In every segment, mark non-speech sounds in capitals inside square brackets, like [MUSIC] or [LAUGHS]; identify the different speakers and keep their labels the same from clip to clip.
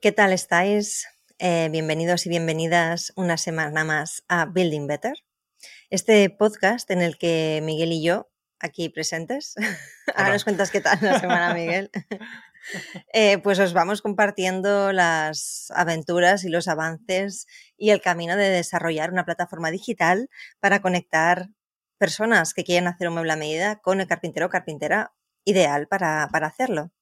Speaker 1: ¿Qué tal estáis? Eh, bienvenidos y bienvenidas una semana más a Building Better, este podcast en el que Miguel y yo, aquí presentes, [LAUGHS] ahora nos cuentas qué tal la semana, [LAUGHS] Miguel. Eh, pues os vamos compartiendo las aventuras y los avances y el camino de desarrollar una plataforma digital para conectar personas que quieren hacer un mueble a medida con el carpintero o carpintera ideal para, para hacerlo.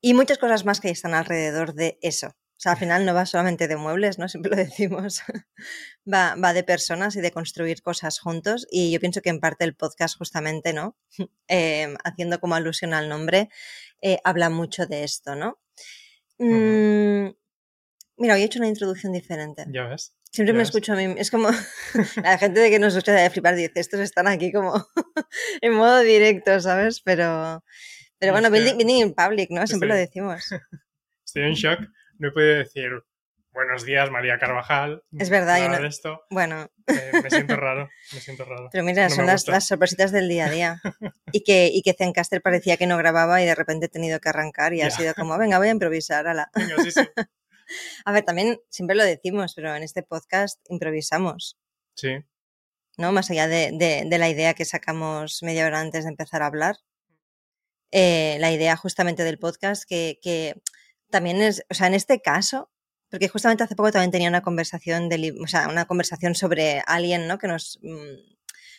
Speaker 1: Y muchas cosas más que están alrededor de eso. O sea, al final no va solamente de muebles, ¿no? [LAUGHS] Siempre lo decimos. va, va, de personas y de construir cosas juntos. Y yo pienso que en parte el podcast, justamente, ¿no? [LAUGHS] Eh, haciendo como alusión al nombre, eh, habla mucho de esto, ¿no? Mm, mira, hoy he hecho una introducción diferente.
Speaker 2: Ya ves.
Speaker 1: Siempre
Speaker 2: ya
Speaker 1: me
Speaker 2: ves.
Speaker 1: escucho a mí. Es como [LAUGHS] la gente de que nos escucha de flipar dice, estos están aquí como en modo directo, ¿sabes? Pero, pero bueno,
Speaker 2: es que-
Speaker 1: building, building in public, ¿no? Siempre lo decimos. [LAUGHS]
Speaker 2: Estoy en shock. No he podido decir buenos días, María Carvajal.
Speaker 1: Es verdad, yo no-
Speaker 2: esto.
Speaker 1: Bueno,
Speaker 2: Eh, me siento raro. Me siento raro.
Speaker 1: pero mira,
Speaker 2: No
Speaker 1: son las, sorpresitas del día a día. [LAUGHS] Y que, y que Zencaster parecía que no grababa y de repente he tenido que arrancar y ha sido como, venga, voy a improvisar. ala".
Speaker 2: Venga, sí, sí. [LAUGHS]
Speaker 1: A ver, también siempre lo decimos, pero en este podcast improvisamos.
Speaker 2: Sí,
Speaker 1: ¿no? Más allá de, de- de la idea que sacamos media hora antes de empezar a hablar. Eh, la idea justamente del podcast que, que también es, o sea, en este caso, porque justamente hace poco también tenía una conversación, de, o sea, una conversación sobre alguien, ¿no? Que nos mm,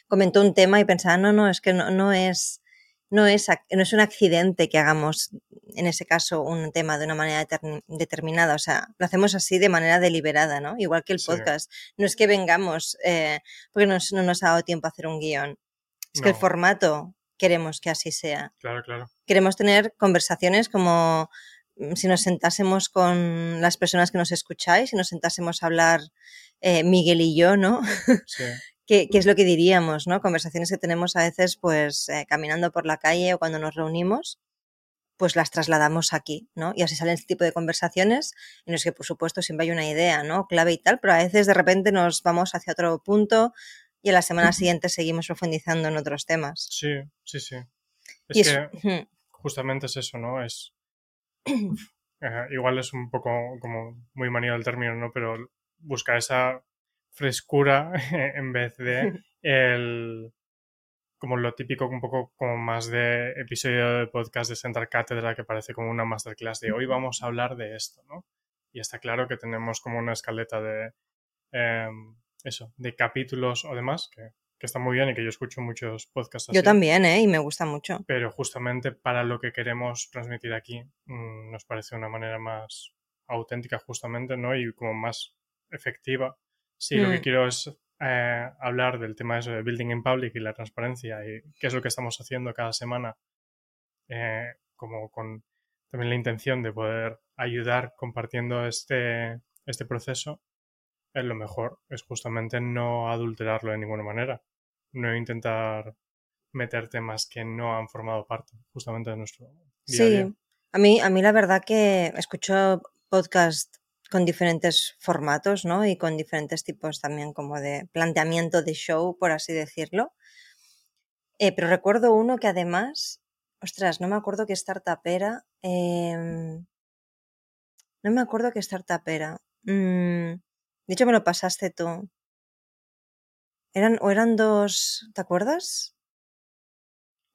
Speaker 1: comentó un tema y pensaba, no, no, es que no, no es, no es, no es un accidente que hagamos, en ese caso, un tema de una manera determin- determinada. O sea, lo hacemos así de manera deliberada, ¿no? Igual que el
Speaker 2: Sí.
Speaker 1: podcast. No es que vengamos eh, porque nos- no nos ha dado tiempo a hacer un guion. Es que el formato queremos que así sea.
Speaker 2: claro, claro.
Speaker 1: Queremos tener conversaciones como mm, si nos sentásemos con las personas que nos escucháis y nos sentásemos a hablar eh, Miguel y yo, ¿no? [LAUGHS]
Speaker 2: Sí,
Speaker 1: ¿Qué, qué es lo que diríamos, ¿no? Conversaciones que tenemos a veces, pues, eh, caminando por la calle o cuando nos reunimos, pues las trasladamos aquí, ¿no? Y así salen este tipo de conversaciones en los que, por supuesto, siempre hay una idea, ¿no? Clave y tal, pero a veces de repente nos vamos hacia otro punto y a la semana siguiente seguimos profundizando en otros temas.
Speaker 2: sí, sí, sí. Es
Speaker 1: y
Speaker 2: que
Speaker 1: es-
Speaker 2: justamente es eso, ¿no? Es. [CLEARS THROAT] eh, igual es un poco como muy manido el término, ¿no? Pero buscar esa frescura [LAUGHS] en vez de [LAUGHS] el. Como lo típico, un poco como más de episodio de podcast de sentar cátedra que parece como una masterclass de hoy vamos a hablar de esto, ¿no? Y está claro que tenemos como una escaleta de. em, eso, de capítulos o demás, que, que está muy bien y que yo escucho muchos podcasts así
Speaker 1: Yo también, ¿eh? Y me gusta mucho.
Speaker 2: pero justamente para lo que queremos transmitir aquí mm, nos parece una manera más auténtica justamente, ¿no? Y como más efectiva. Si lo que
Speaker 1: Mm.
Speaker 2: quiero es eh, hablar del tema eso de building in public y la transparencia y qué es lo que estamos haciendo cada semana, eh, como con también la intención de poder ayudar compartiendo este, este proceso, eh, lo mejor es justamente no adulterarlo de ninguna manera, no intentar meter temas que no han formado parte justamente de nuestro día a día.
Speaker 1: Sí, a mí, a mí la verdad que escucho podcast con diferentes formatos, ¿no? Y con diferentes tipos también como de planteamiento de show, por así decirlo. Eh, pero recuerdo uno que además, ostras, no me acuerdo qué startup era. em, no me acuerdo qué startup era. Mm, de hecho, me lo pasaste tú. Eran, o eran dos, ¿te acuerdas?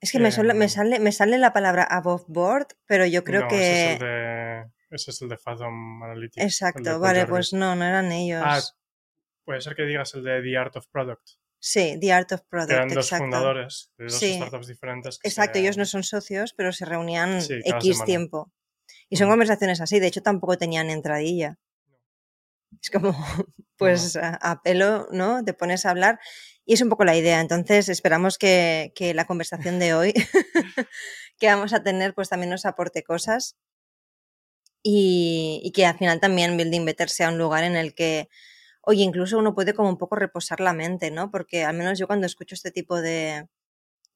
Speaker 1: Es que me,
Speaker 2: Em,
Speaker 1: sale, me sale la palabra above board, pero yo creo
Speaker 2: no,
Speaker 1: que...
Speaker 2: ese es el de, ese es el de Fathom Analytics.
Speaker 1: Exacto, vale,
Speaker 2: Jarvis.
Speaker 1: pues no, no eran ellos.
Speaker 2: Ah, puede ser que digas el de The Art of Product.
Speaker 1: sí, The Art of
Speaker 2: que
Speaker 1: Product,
Speaker 2: eran dos
Speaker 1: exacto.
Speaker 2: fundadores de dos
Speaker 1: Sí.
Speaker 2: startups diferentes. que
Speaker 1: Exacto,
Speaker 2: se-
Speaker 1: ellos no son socios, pero se reunían
Speaker 2: Sí,
Speaker 1: X
Speaker 2: semana.
Speaker 1: tiempo. Y son conversaciones así, de hecho tampoco tenían entradilla. Es como, [LAUGHS] pues a, a pelo, ¿no? Te pones a hablar y es un poco la idea. Entonces esperamos que, que la conversación de hoy [LAUGHS] que vamos a tener pues también nos aporte cosas y, y que al final también Building Better sea un lugar en el que, oye, incluso uno puede como un poco reposar la mente, ¿no? Porque al menos yo cuando escucho este tipo de,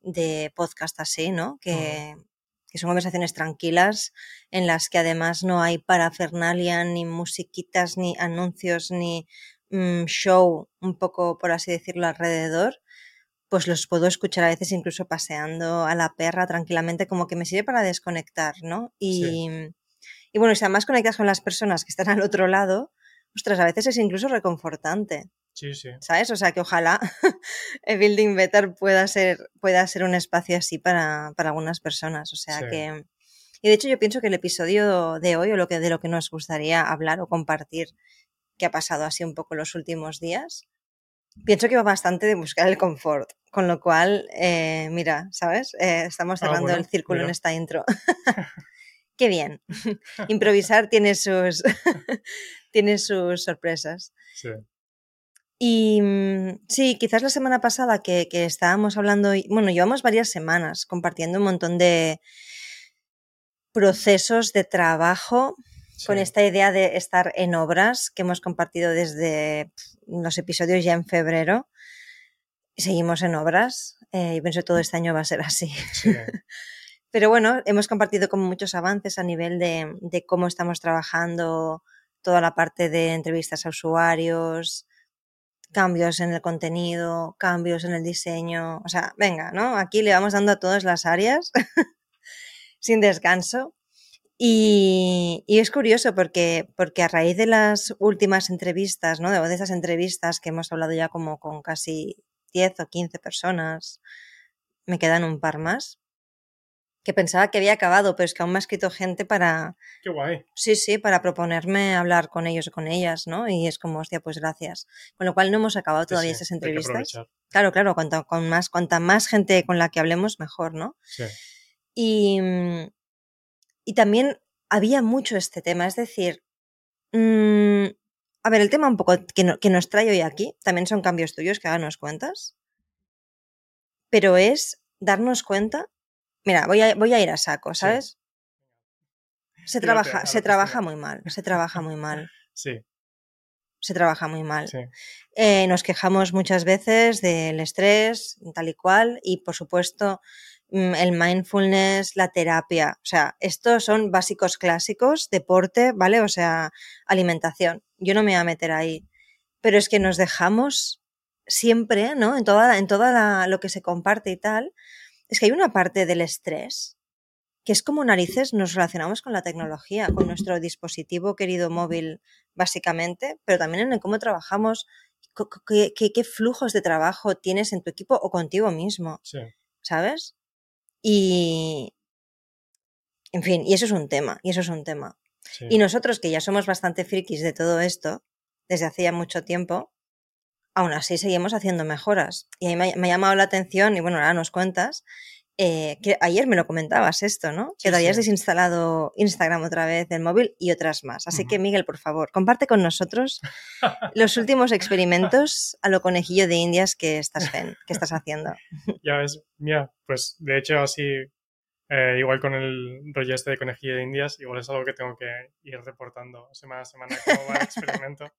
Speaker 1: de podcast así, ¿no? Que, que son conversaciones tranquilas en las que además no hay parafernalia, ni musiquitas, ni anuncios, ni mm, show, un poco, por así decirlo, alrededor, pues los puedo escuchar a veces incluso paseando a la perra tranquilamente, como que me sirve para desconectar, ¿no? Y,
Speaker 2: Sí.
Speaker 1: Y bueno, si además conectas con las personas que están al otro lado, ostras, a veces es incluso reconfortante.
Speaker 2: Sí, sí.
Speaker 1: ¿Sabes? O sea que ojalá [LAUGHS] el Building Better pueda ser, pueda ser un espacio así para, para algunas personas. O sea que. Y de hecho, yo pienso que el episodio de hoy, o lo que, de lo que nos gustaría hablar o compartir, que ha pasado así un poco los últimos días, pienso que va bastante de buscar el confort. Con lo cual, eh, mira, ¿sabes? Eh, estamos
Speaker 2: Ah,
Speaker 1: cerrando
Speaker 2: bueno,
Speaker 1: el círculo en
Speaker 2: mira.
Speaker 1: esta intro. [LAUGHS] [LAUGHS] Qué bien. Improvisar tiene sus, tiene sus sorpresas.
Speaker 2: Sí.
Speaker 1: Y mm, sí, quizás la semana pasada que, que estábamos hablando, bueno, llevamos varias semanas compartiendo un montón de procesos de trabajo con esta idea de estar en obras que hemos compartido desde los episodios ya en febrero. Seguimos en obras. eh, y pienso que todo este año va a ser así.
Speaker 2: Sí. [LAUGHS]
Speaker 1: Pero bueno, hemos compartido como muchos avances a nivel de, de cómo estamos trabajando toda la parte de entrevistas a usuarios, cambios en el contenido, cambios en el diseño. O sea, venga, ¿no? Aquí le vamos dando a todas las áreas [LAUGHS] sin descanso. Y, es curioso porque, porque a raíz de las últimas entrevistas, ¿no? De, de esas entrevistas que hemos hablado ya como con casi 10 o 15 personas, me quedan un par más, que pensaba que había acabado, pero es que aún me ha escrito gente para,
Speaker 2: Qué guay.
Speaker 1: sí, sí, para proponerme hablar con ellos o con ellas, ¿no? Y es como, hostia, pues gracias. Con lo cual no hemos acabado todavía
Speaker 2: sí,
Speaker 1: esas entrevistas. Claro, claro, cuanta, con más, cuanta más gente con la que hablemos, mejor, ¿no?
Speaker 2: Sí.
Speaker 1: Y, y también había mucho este tema, es decir, mm, a ver, el tema un poco que, no- que nos trae hoy aquí, también son cambios tuyos que ahora nos cuentas, pero es darnos cuenta, mira, voy a, voy a ir a saco,
Speaker 2: Sí.
Speaker 1: ¿sabes? Se trabaja, se trabaja muy mal, se trabaja muy mal, [LAUGHS]
Speaker 2: Sí,
Speaker 1: se trabaja muy mal.
Speaker 2: sí.
Speaker 1: Eh, nos quejamos muchas veces del estrés, tal y cual, y por supuesto mm, el mindfulness, la terapia. O sea, estos son básicos clásicos, deporte, ¿vale? O sea, alimentación. Yo no me voy a meter ahí. Pero es que nos dejamos siempre, ¿no? En toda, en toda la- lo que se comparte y tal, es que hay una parte del estrés que es como narices nos relacionamos con la tecnología, con nuestro dispositivo querido móvil, básicamente, pero también en el cómo trabajamos, qué, qué- qué flujos de trabajo tienes en tu equipo o contigo mismo,
Speaker 2: sí.
Speaker 1: ¿sabes? Y, en fin, y eso es un tema, y eso es un tema.
Speaker 2: sí.
Speaker 1: Y nosotros, que ya somos bastante frikis de todo esto, desde hacía mucho tiempo, aún así seguimos haciendo mejoras. Y a mí me, me ha llamado la atención, y bueno, ahora nos cuentas, eh, que ayer me lo comentabas esto, ¿no?
Speaker 2: Sí,
Speaker 1: que te habías
Speaker 2: sí.
Speaker 1: desinstalado Instagram otra vez del móvil y otras más. Así que. Miguel, por favor, comparte con nosotros [LAUGHS] los últimos experimentos a lo conejillo de indias que estás, que estás haciendo. [LAUGHS]
Speaker 2: Ya ves, mira, pues de hecho así, eh, igual con el rollo este de conejillo de indias, igual es algo que tengo que ir reportando semana a semana cómo va el [LAUGHS] experimento.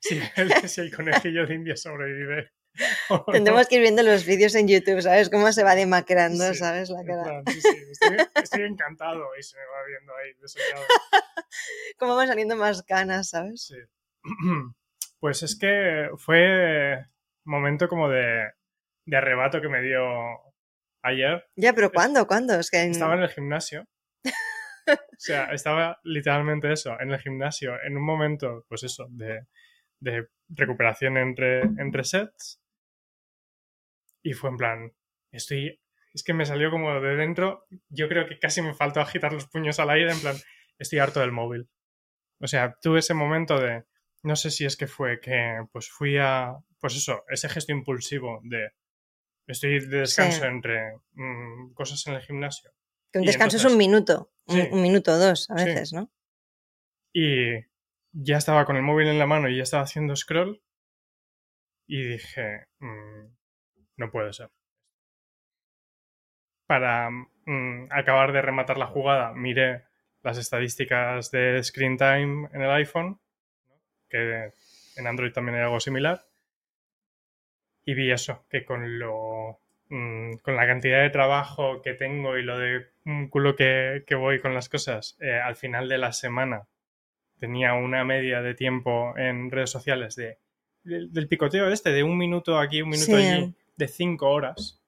Speaker 2: Si [LAUGHS] el, si el conejillo de indias sobrevive. [LAUGHS] no.
Speaker 1: Tendremos que ir viendo los vídeos en YouTube, ¿sabes? Cómo se va demacrando,
Speaker 2: Sí,
Speaker 1: ¿sabes? La cara.
Speaker 2: plan, sí, sí, estoy, [LAUGHS] estoy encantado y se me va viendo ahí desollado.
Speaker 1: Cómo van saliendo más canas, ¿sabes?
Speaker 2: Sí. [CLEARS THROAT] Pues es que fue momento como de, de arrebato que me dio ayer.
Speaker 1: Ya, pero ¿cuándo? ¿Cuándo? Es que en-
Speaker 2: Estaba en el gimnasio. O sea, estaba literalmente eso, en el gimnasio, en un momento, pues eso, de, de recuperación entre, entre sets. Y fue en plan, estoy, es que me salió como de dentro, yo creo que casi me faltó agitar los puños al aire, en plan, estoy harto del móvil. O sea, tuve ese momento de, no sé si es que fue que, pues fui a, pues eso, ese gesto impulsivo de, estoy de descanso
Speaker 1: Sí.
Speaker 2: entre mm, cosas en el gimnasio.
Speaker 1: Que un descanso es un minuto, un,
Speaker 2: Sí.
Speaker 1: un minuto o dos a
Speaker 2: Sí.
Speaker 1: veces, ¿no?
Speaker 2: Y ya estaba con el móvil en la mano y ya estaba haciendo scroll. Y dije, "Mm, no puede ser. Para mm, acabar de rematar la jugada, miré las estadísticas de screen time en el iPhone, que en Android también hay algo similar. Y vi eso, que con lo mm, con la cantidad de trabajo que tengo y lo de un culo que, que voy con las cosas, eh, al final de la semana tenía una media de tiempo en redes sociales de, del, del picoteo este, de un minuto aquí, un minuto
Speaker 1: Sí.
Speaker 2: allí, de cinco horas.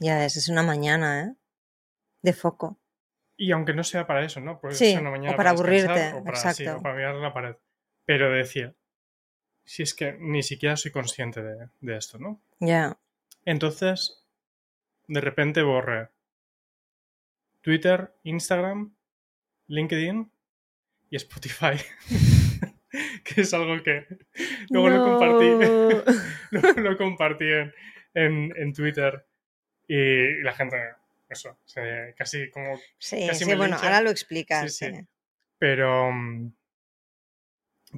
Speaker 1: Ya es, es una mañana, ¿eh? De foco.
Speaker 2: Y aunque no sea para eso, ¿no? Puede
Speaker 1: Sí,
Speaker 2: una mañana
Speaker 1: o para
Speaker 2: descansar,
Speaker 1: aburrirte,
Speaker 2: o para, sí,
Speaker 1: exacto.
Speaker 2: o para mirar la pared. Pero decir, si es que ni siquiera soy consciente de, de esto, ¿no?
Speaker 1: Ya.
Speaker 2: Entonces, de repente borré Twitter, Instagram, LinkedIn y Spotify. [LAUGHS] que es algo que luego lo compartí,
Speaker 1: No. [LAUGHS]
Speaker 2: luego lo compartí en, en- en Twitter y la gente, eso, se- casi como...
Speaker 1: Sí,
Speaker 2: Casi
Speaker 1: sí, bueno,
Speaker 2: lincha.
Speaker 1: ahora lo explicas.
Speaker 2: Sí, sí.
Speaker 1: sí.
Speaker 2: Pero,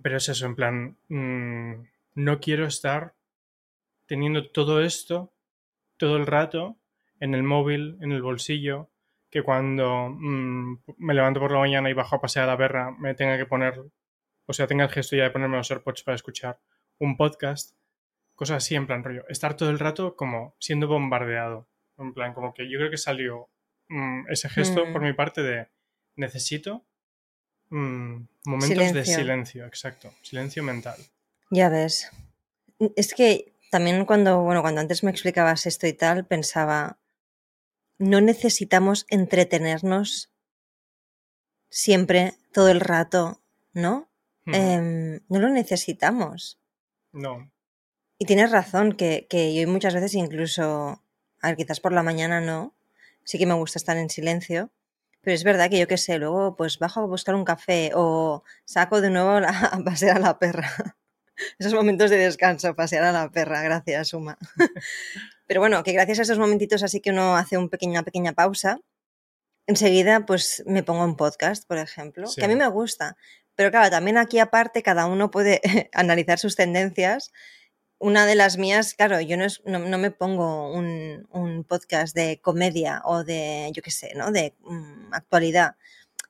Speaker 2: pero es eso, en plan, mm, no quiero estar teniendo todo esto todo el rato en el móvil, en el bolsillo, que cuando mm, me levanto por la mañana y bajo a pasear a la perra me tenga que poner, o sea, tenga el gesto ya de ponerme los AirPods para escuchar un podcast, cosas así, en plan rollo, estar todo el rato como siendo bombardeado, en plan como que yo creo que salió mm, ese gesto
Speaker 1: Mm.
Speaker 2: por mi parte de necesito mm, momentos de
Speaker 1: silencio,
Speaker 2: exacto, silencio mental.
Speaker 1: Ya ves. Es que también cuando, bueno, cuando antes me explicabas esto y tal, pensaba, no necesitamos entretenernos siempre, todo el rato, ¿no? Em, no lo necesitamos.
Speaker 2: no,
Speaker 1: Y tienes razón, que, que yo muchas veces incluso, a ver, quizás por la mañana no, sí que me gusta estar en silencio, pero es verdad que yo qué sé, luego pues bajo a buscar un café o saco de nuevo la- [LAUGHS] a pasear a la perra. Esos momentos de descanso, pasear a la perra, gracias, Uma. [LAUGHS] Pero bueno, que gracias a esos momentitos así que uno hace un una pequeña pausa, enseguida pues me pongo un podcast, por ejemplo,
Speaker 2: Sí.
Speaker 1: que a mí me gusta. Pero claro, también aquí aparte cada uno puede [LAUGHS] analizar sus tendencias una de las mías, claro, yo no, es- no, no me pongo un, un podcast de comedia o de, yo qué sé, ¿no? De mm, actualidad.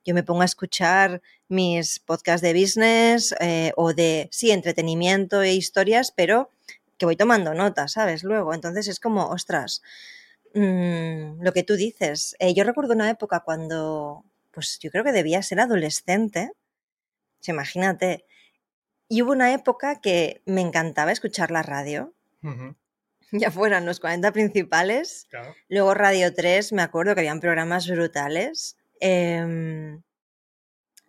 Speaker 1: Yo me pongo a escuchar mis podcasts de business eh, o de, sí, entretenimiento e historias, pero que voy tomando notas, ¿sabes? Luego, entonces es como, ostras, mm, lo que tú dices. Eh, yo recuerdo una época cuando, pues yo creo que debía ser adolescente, sea, imagínate, y hubo una época que me encantaba escuchar la radio, [LAUGHS] ya fueran los 40 principales,
Speaker 2: claro.
Speaker 1: luego Radio 3, me acuerdo que habían programas brutales. em,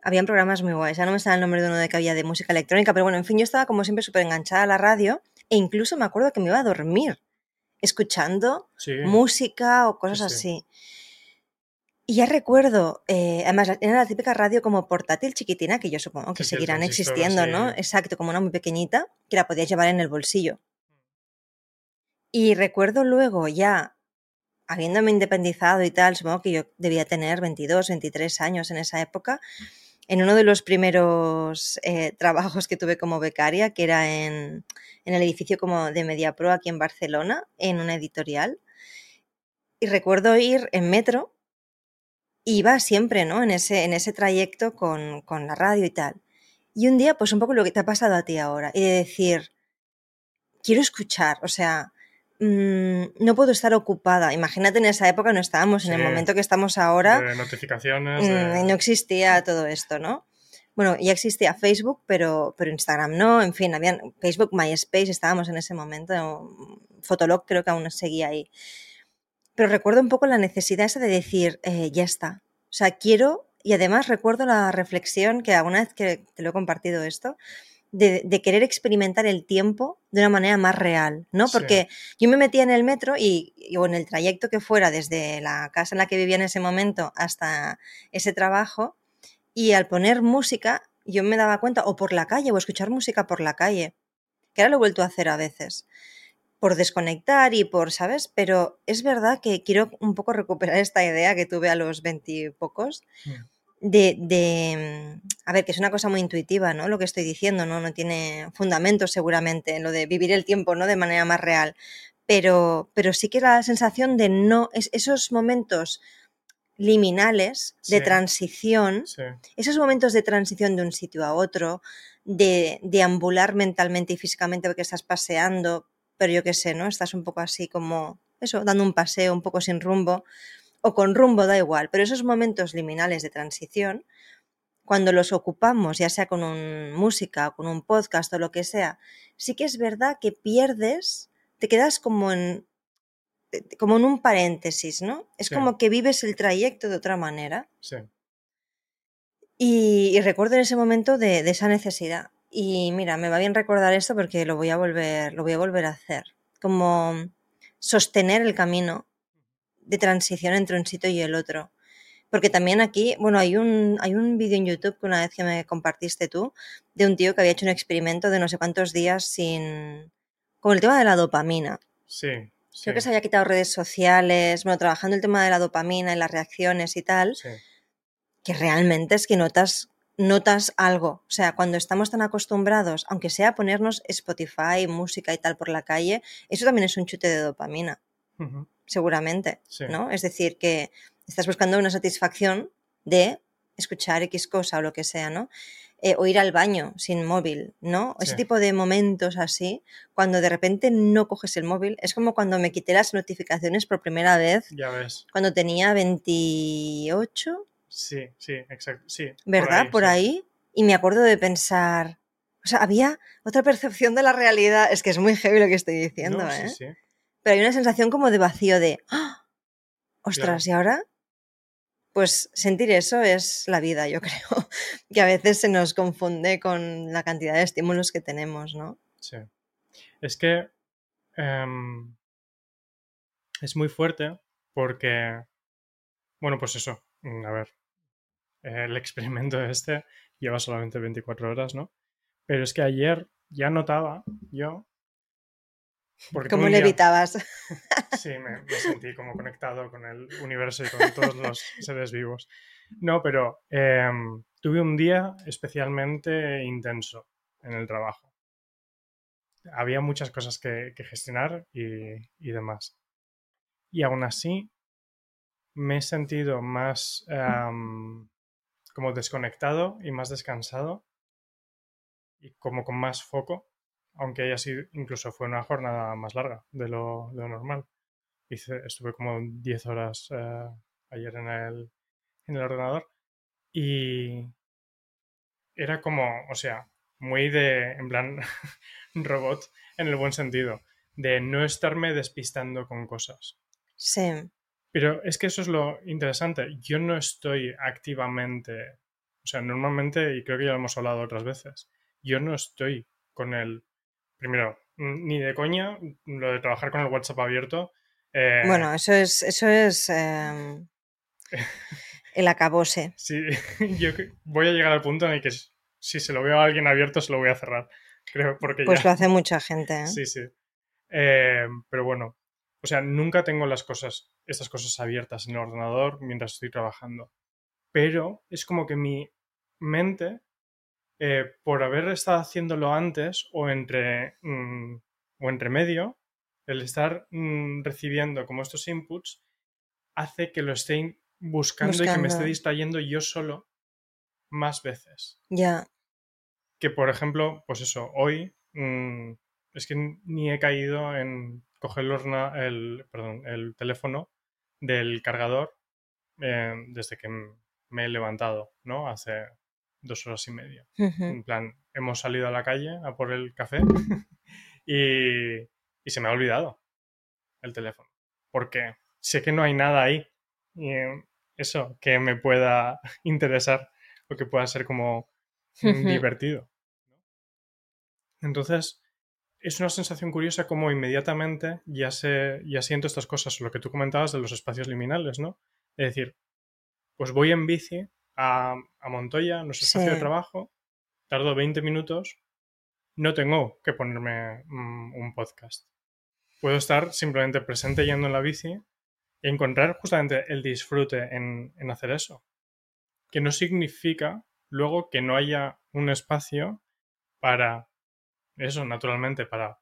Speaker 1: habían programas muy guays, ya no me sale el nombre de uno de que había de música electrónica, pero bueno, en fin, yo estaba como siempre súper enganchada a la radio e incluso me acuerdo que me iba a dormir escuchando
Speaker 2: Sí.
Speaker 1: música o cosas
Speaker 2: Sí,
Speaker 1: así. Y ya recuerdo, eh, además era la típica radio como portátil chiquitina, que yo supongo que
Speaker 2: Sí, sí,
Speaker 1: seguirán existiendo. ¿no? Exacto, como una muy pequeñita, que la podías llevar en el bolsillo. Y recuerdo luego ya, habiéndome independizado y tal, supongo que yo debía tener 22, 23 años en esa época, en uno de los primeros eh, trabajos que tuve como becaria, que era en, en el edificio como de MediaPro aquí en Barcelona, en una editorial. Y recuerdo ir en metro, iba siempre, ¿no? En ese, en ese trayecto con, con la radio y tal. Y un día, pues un poco lo que te ha pasado a ti ahora, y de decir, quiero escuchar, o sea, no puedo estar ocupada. Imagínate en esa época no estábamos, en el momento que estamos ahora,
Speaker 2: De notificaciones.
Speaker 1: Mm,
Speaker 2: de-
Speaker 1: no existía todo esto, ¿no? Bueno, ya existía Facebook, pero, pero Instagram no, en fin, habían Facebook, MySpace, estábamos en ese momento, Fotolog creo que aún seguía ahí. Pero recuerdo un poco la necesidad esa de decir, eh, ya está. O sea, quiero, y además recuerdo la reflexión que alguna vez que te lo he compartido esto, de, de querer experimentar el tiempo de una manera más real, ¿no?
Speaker 2: Sí.
Speaker 1: Porque yo me metía en el metro y, y- o en el trayecto que fuera desde la casa en la que vivía en ese momento hasta ese trabajo y al poner música yo me daba cuenta, o por la calle, o escuchar música por la calle, que ahora lo he vuelto a hacer a veces, por desconectar y por, ¿sabes? Pero es verdad que quiero un poco recuperar esta idea que tuve a los veintipocos
Speaker 2: Mm.
Speaker 1: De, de, mm, a ver, que es una cosa muy intuitiva, ¿no? Lo que estoy diciendo, ¿no? No tiene fundamento seguramente, lo de vivir el tiempo, ¿no? De manera más real. Pero, pero sí que la sensación de no, es, esos momentos liminales de
Speaker 2: Sí.
Speaker 1: transición,
Speaker 2: Sí.
Speaker 1: esos momentos de transición de un sitio a otro, de deambular mentalmente y físicamente porque estás paseando, pero yo qué sé, ¿no? Estás un poco así como eso, dando un paseo un poco sin rumbo, o con rumbo, da igual, pero esos momentos liminales de transición, cuando los ocupamos, ya sea con un música o con un podcast o lo que sea, sí que es verdad que pierdes, te quedas como en, como en un paréntesis, ¿no? Es
Speaker 2: Sí.
Speaker 1: como que vives el trayecto de otra manera.
Speaker 2: Sí.
Speaker 1: Y, y recuerdo en ese momento de, de esa necesidad. Y mira, me va bien recordar esto porque lo voy a volver, lo voy a volver a hacer. Como sostener el camino de transición entre un sitio y el otro. Porque también aquí, bueno, hay un, hay un vídeo en YouTube que una vez que me compartiste tú, de un tío que había hecho un experimento de no sé cuántos días sin. con el tema de la dopamina.
Speaker 2: Sí. sí,
Speaker 1: Creo que se había quitado redes sociales, bueno, trabajando el tema de la dopamina y las reacciones y tal,
Speaker 2: sí.
Speaker 1: que realmente es que notas, notas algo. O sea, cuando estamos tan acostumbrados, aunque sea a ponernos Spotify, música y tal por la calle, eso también es un chute de dopamina,
Speaker 2: Ujú.
Speaker 1: Seguramente,
Speaker 2: Sí.
Speaker 1: ¿no? Es decir, que estás buscando una satisfacción de escuchar X cosa o lo que sea, ¿no? Eh, o ir al baño sin móvil, ¿no? Ese tipo de momentos así, cuando de repente no coges el móvil, es como cuando me quité las notificaciones por primera vez
Speaker 2: Ya ves.
Speaker 1: cuando tenía 28,
Speaker 2: Sí, sí, exacto. Sí.
Speaker 1: ¿verdad? Por
Speaker 2: sí.
Speaker 1: ahí. Y me acuerdo de pensar, o sea, había otra percepción de la realidad. Es que es muy heavy lo que estoy diciendo,
Speaker 2: No,
Speaker 1: ¿eh?
Speaker 2: sí, sí.
Speaker 1: Pero hay una sensación como de vacío de, ¡Ah! ostras, ¿y ahora? Pues sentir eso es la vida, yo [LAUGHS] creo, que a veces se nos confunde con la cantidad de estímulos que tenemos, ¿no?
Speaker 2: Sí. Es que em, es muy fuerte porque, bueno, pues eso, mm, a ver, el experimento [LAUGHS] este lleva solamente 24 horas, ¿no? Pero es que ayer ya notaba yo... Porque
Speaker 1: ¿Cómo le evitabas?
Speaker 2: Sí, me, me [LAUGHS] sentí como conectado con el universo y con todos los seres vivos. No, pero em, tuve un día especialmente intenso en el trabajo. Había muchas cosas que, que gestionar y, y demás. Y aún así me he sentido más em, como desconectado y más descansado y como con más foco, aunque haya sido, incluso fue una jornada más larga de lo, de lo normal. Hice, estuve como 10 horas eh, ayer en el, en el ordenador y era como, o sea, muy de, en plan, [LAUGHS] robot en el buen sentido, de no estarme despistando con cosas.
Speaker 1: Sí,
Speaker 2: Pero es que eso es lo interesante. Yo no estoy activamente, o sea, normalmente, y creo que ya lo hemos hablado otras veces, yo no estoy con el, primero, ni de coña, lo de trabajar con el WhatsApp abierto. eh,
Speaker 1: bueno, eso es, eso es em, [LAUGHS] el acabose.
Speaker 2: Sí, [LAUGHS] yo voy a llegar al punto en el que si se lo veo a alguien abierto se lo voy a cerrar. Creo, porque
Speaker 1: Pues
Speaker 2: ya.
Speaker 1: lo hace mucha gente, ¿eh?
Speaker 2: Sí, sí. Eh, pero bueno, o sea, nunca tengo las cosas, estas cosas abiertas en el ordenador mientras estoy trabajando. Pero es como que mi mente, eh, por haber estado haciéndolo antes o entre, mm, o entre medio, el estar mm, recibiendo como estos inputs, hace que lo esté buscando, y que me esté distrayendo yo solo más veces.
Speaker 1: Ya,
Speaker 2: que por ejemplo, pues eso, hoy mm, es que ni he caído en coger el, orna- el, perdón, el teléfono del cargador eh, desde que me he levantado, ¿no? Hace dos horas y media. En plan, hemos salido a la calle a por el café [LAUGHS] y, y se me ha olvidado el teléfono. Porque sé que no hay nada ahí. Y, eh, eso, que me pueda [LAUGHS] interesar o que pueda ser como divertido. Entonces, es una sensación curiosa como inmediatamente ya, sé, ya siento estas cosas, lo que tú comentabas de los espacios liminales, ¿no? Es decir, pues voy en bici a, a Montoya, nuestro espacio
Speaker 1: Sí.
Speaker 2: de trabajo, tardo 20 minutos, no tengo que ponerme mm, un podcast. Puedo estar simplemente presente yendo en la bici y encontrar justamente el disfrute en, en hacer eso. Que no significa luego que no haya un espacio para eso, naturalmente, para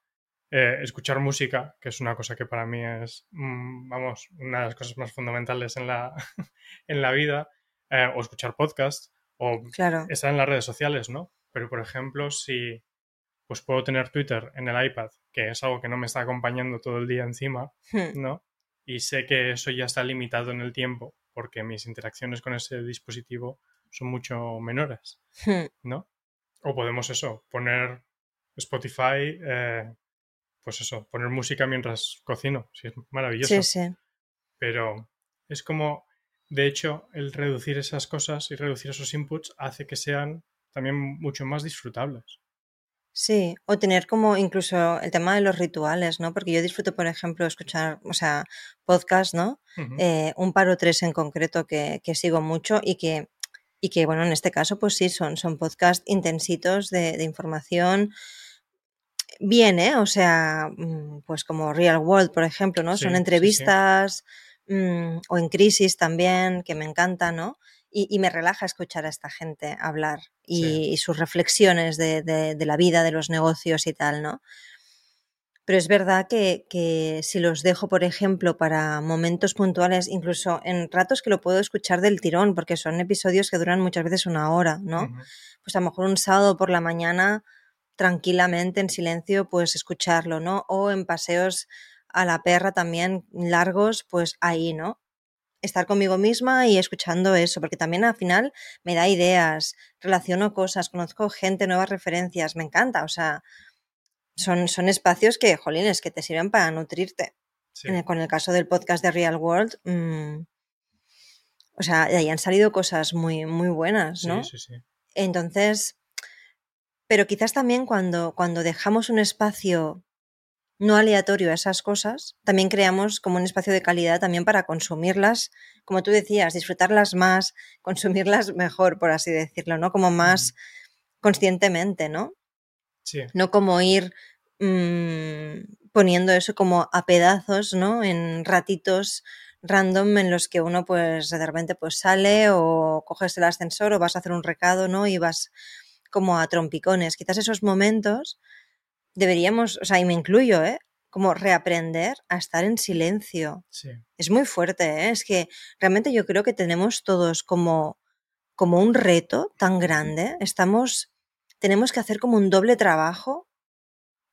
Speaker 2: eh, escuchar música, que es una cosa que para mí es, mm, vamos, una de las cosas más fundamentales en la, [LAUGHS] en la vida, eh, o escuchar podcast, o
Speaker 1: claro.
Speaker 2: estar en las redes sociales, ¿no? Pero, por ejemplo, si pues puedo tener Twitter en el iPad, que es algo que no me está acompañando todo el día encima,
Speaker 1: Hmm,
Speaker 2: ¿no? Y sé que eso ya está limitado en el tiempo, porque mis interacciones con ese dispositivo son mucho menores,
Speaker 1: hmm,
Speaker 2: ¿no? O podemos eso, poner Spotify eh, pues eso, poner música mientras cocino. Sí, es maravilloso.
Speaker 1: Sí, sí.
Speaker 2: Pero es como, de hecho, el reducir esas cosas y reducir esos inputs hace que sean también mucho más disfrutables.
Speaker 1: Sí, o tener como incluso el tema de los rituales, ¿no? Porque yo disfruto, por ejemplo, escuchar, o sea, podcast, ¿no? Eh, un par o tres en concreto que, que, sigo mucho y que, y que, bueno, en este caso, pues sí, son, son podcast intensitos de, de información. Bien, ¿eh? O sea, mm, pues como Real World, por ejemplo, ¿no? son entrevistas mm, o en crisis también, que me encanta, ¿no? y, me relaja escuchar a esta gente hablar y, sus reflexiones de, la vida, de los negocios y tal, ¿no? Pero es verdad que, si los dejo, por ejemplo, para momentos puntuales, incluso en ratos que lo puedo escuchar del tirón, porque son episodios que duran muchas veces una hora, ¿no? Pues a lo mejor un sábado por la mañana, tranquilamente, en silencio, pues escucharlo, ¿no? O en paseos a la perra también largos, pues ahí, ¿no? estar conmigo misma y escuchando eso, porque también al final me da ideas, relaciono cosas, conozco gente, nuevas referencias, me encanta, o sea, son, son espacios que, jolines, que te sirven para nutrirte. con el caso del podcast de Real World, mm, o sea, de ahí han salido cosas muy, muy buenas, ¿no?
Speaker 2: Sí, sí, sí.
Speaker 1: Entonces, pero quizás también cuando, cuando dejamos un espacio no aleatorio a esas cosas, también creamos como un espacio de calidad también para consumirlas, como tú decías, disfrutarlas más, [LAUGHS] consumirlas mejor, por así decirlo, ¿no? Como más conscientemente, ¿no?
Speaker 2: Sí.
Speaker 1: No como ir mm, poniendo eso como a pedazos, ¿no? En ratitos random en los que uno pues de repente pues sale o coges el ascensor o vas a hacer un recado, ¿no? Y vas como a trompicones. Quizás esos momentos deberíamos, o sea, y me incluyo, ¿eh? Como reaprender a estar en silencio.
Speaker 2: Sí.
Speaker 1: Es muy fuerte, ¿eh? Es que realmente yo creo que tenemos todos como, como un reto tan grande. Estamos, tenemos que hacer como un doble trabajo,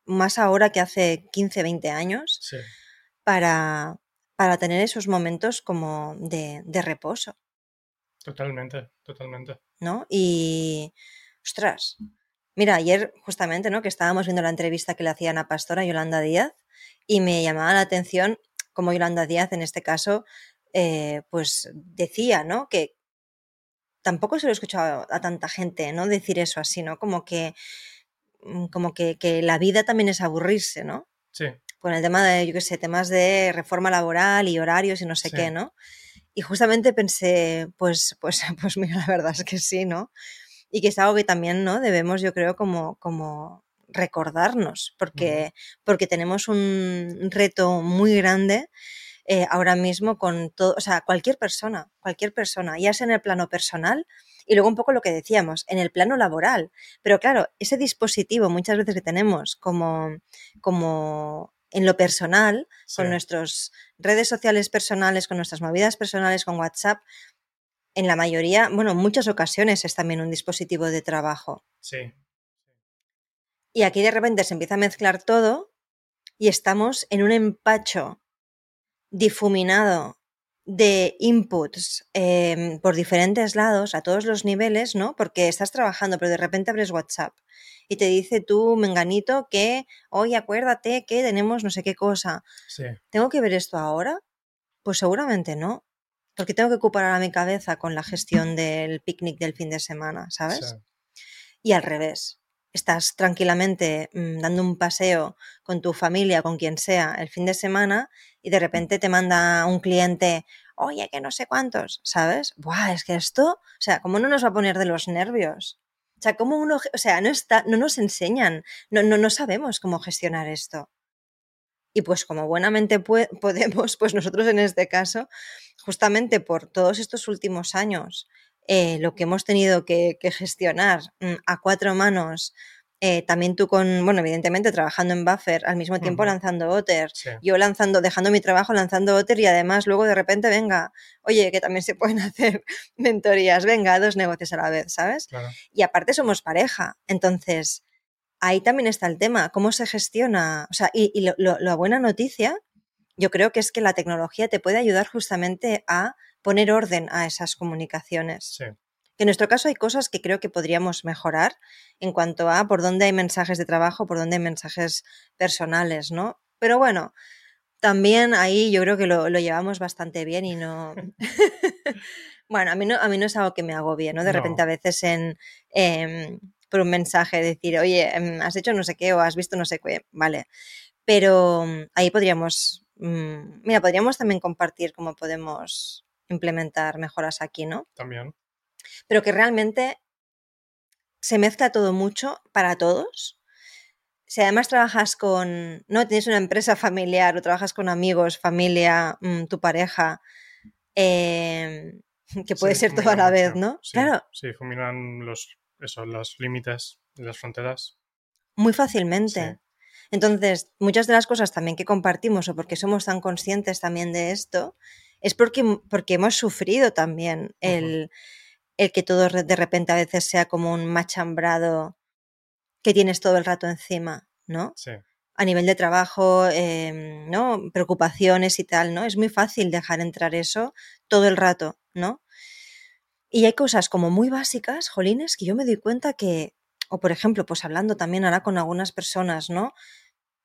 Speaker 1: más ahora que hace 15, 20 años,
Speaker 2: sí.
Speaker 1: para, para tener esos momentos como de, de reposo.
Speaker 2: Totalmente, totalmente.
Speaker 1: ¿No? Y, ostras, Mira, ayer justamente, ¿no? Que estábamos viendo la entrevista que le hacían a Pastora Yolanda Díaz y me llamaba la atención como Yolanda Díaz en este caso, eh, pues decía, ¿no? Que tampoco se lo he escuchado a tanta gente, ¿no? Decir eso así, ¿no? Como que, mm, como que, que la vida también es aburrirse, ¿no?
Speaker 2: Sí.
Speaker 1: Con el tema de, yo qué sé, temas de reforma laboral y horarios y no sé qué, ¿no? Y justamente pensé, pues, pues, [LAUGHS] pues mira, la verdad es que sí, ¿no? Y que es algo que también ¿no? debemos, yo creo, como, como recordarnos, porque, porque tenemos un reto muy grande eh, ahora mismo con todo, o sea, cualquier persona, cualquier persona, ya sea en el plano personal y luego un poco lo que decíamos, en el plano laboral. Pero claro, ese dispositivo muchas veces que tenemos como, como en lo personal, con nuestras redes sociales personales, con nuestras movidas personales, con WhatsApp, en la mayoría, bueno, en muchas ocasiones es también un dispositivo de trabajo.
Speaker 2: Sí.
Speaker 1: Y aquí de repente se empieza a mezclar todo y estamos en un empacho difuminado de inputs em, por diferentes lados, a todos los niveles, ¿no? Porque estás trabajando, pero de repente abres WhatsApp y te dice tú, menganito, que hoy acuérdate que tenemos no sé qué cosa.
Speaker 2: Sí.
Speaker 1: ¿Tengo que ver esto ahora? Pues seguramente no porque tengo que ocupar a mi cabeza con la gestión del picnic del fin de semana, ¿sabes? Y al revés, estás tranquilamente mm, dando un paseo con tu familia, con quien sea, el fin de semana y de repente te manda un cliente, oye, que no sé cuántos, ¿sabes? Buah, es que esto, o sea, ¿cómo no nos va a poner de los nervios? O sea, ¿cómo uno, o sea, no, está, no nos enseñan, no, no, no sabemos cómo gestionar esto. Y pues como buenamente [LAUGHS] podemos, pues nosotros en este caso, justamente por todos estos últimos años, eh, lo que hemos tenido que, gestionar mm, a cuatro manos, eh, también tú con, bueno, evidentemente trabajando en Buffer, al mismo tiempo lanzando Otter, yo lanzando, dejando mi trabajo, lanzando Otter y además luego de repente, venga, oye, que también se pueden [LAUGHS] hacer mentorías, venga, dos negocios a la vez, ¿sabes? Y aparte somos pareja, entonces ahí también está el tema, cómo se gestiona, o sea, y, la buena noticia, yo creo que es que la tecnología te puede ayudar justamente a poner orden a esas comunicaciones.
Speaker 2: Sí.
Speaker 1: Que en nuestro caso hay cosas que creo que podríamos mejorar en cuanto a por dónde hay mensajes de trabajo, por dónde hay mensajes personales, ¿no? Pero bueno, también ahí yo creo que lo, llevamos bastante bien y no... [LAUGHS] [LAUGHS] bueno, a mí no, a mí no es algo que me hago bien, ¿no? De repente a veces en... Em, por un mensaje decir, oye, em, has hecho no sé qué o has visto no sé qué, vale. Pero mm, ahí podríamos, mm, mira, podríamos también compartir cómo podemos implementar mejoras aquí, ¿no?
Speaker 2: También.
Speaker 1: Pero que realmente se mezcla todo mucho para todos. Si además trabajas con, no tienes una empresa [LAUGHS] familiar o trabajas con amigos, familia, mm, tu pareja, em, que puede ser todo a la vez, ¿no?
Speaker 2: claro. Sí, fuminan los, eso, los límites y las fronteras.
Speaker 1: Muy fácilmente. Entonces, muchas de las cosas también que compartimos o porque somos tan conscientes también de esto, es porque, porque hemos sufrido también el, el, que todo de repente a veces sea como un machambrado que tienes todo el rato encima, ¿no?
Speaker 2: Sí.
Speaker 1: A nivel de trabajo, em, ¿no? Preocupaciones y tal, ¿no? Es muy fácil dejar entrar eso todo el rato, ¿no? Y hay cosas como muy básicas, jolines, que yo me doy cuenta que, o por ejemplo, pues hablando también ahora con algunas personas, ¿no?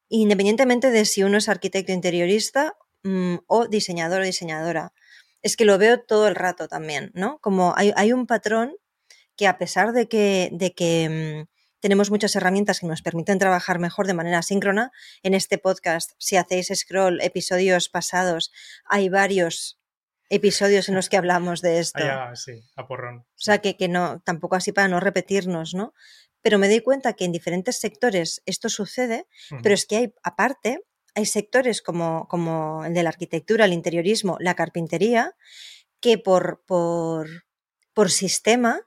Speaker 1: Independientemente de si uno es arquitecto interiorista mm, o diseñador o diseñadora. Es que lo veo todo el rato también, ¿no? Como hay, un patrón que a pesar de que, de que mm, tenemos muchas herramientas que nos permiten trabajar mejor de manera síncrona, en este podcast, si hacéis scroll episodios pasados, hay varios episodios en los que hablamos de [LAUGHS] esto.
Speaker 2: Ah, sí, a porrón. O
Speaker 1: sea, que, que, no, tampoco así para no repetirnos, ¿no? Pero me doy cuenta que en diferentes sectores esto sucede, pero es que hay, aparte, hay sectores como, como el de la arquitectura, el interiorismo, la carpintería, que por, por, por sistema,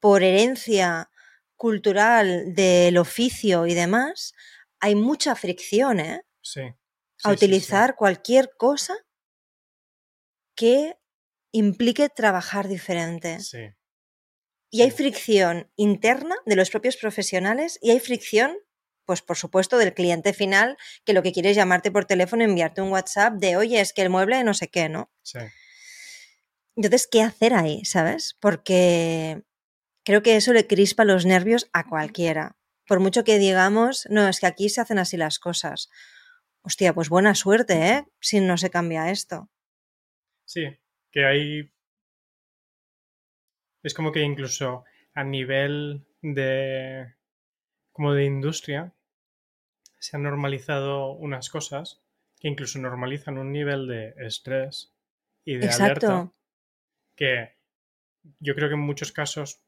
Speaker 1: por herencia cultural del oficio y demás, hay mucha fricción ¿eh? a utilizar cualquier cosa que implique trabajar diferente.
Speaker 2: Sí.
Speaker 1: Y hay fricción interna de los propios profesionales y hay fricción, pues por supuesto, del cliente final, que lo que quiere es llamarte por teléfono, enviarte un WhatsApp de, oye, es que el mueble no sé qué, ¿no?
Speaker 2: Sí.
Speaker 1: Entonces, ¿qué hacer ahí, sabes? Porque creo que eso le crispa los nervios a cualquiera. Por mucho que digamos, no, es que aquí se hacen así las cosas. Hostia, pues buena suerte, ¿eh? Si no se cambia esto.
Speaker 2: Sí, que hay es como que incluso a nivel de como de industria se han normalizado unas cosas que incluso normalizan un nivel de estrés y de alerta que yo creo que en muchos casos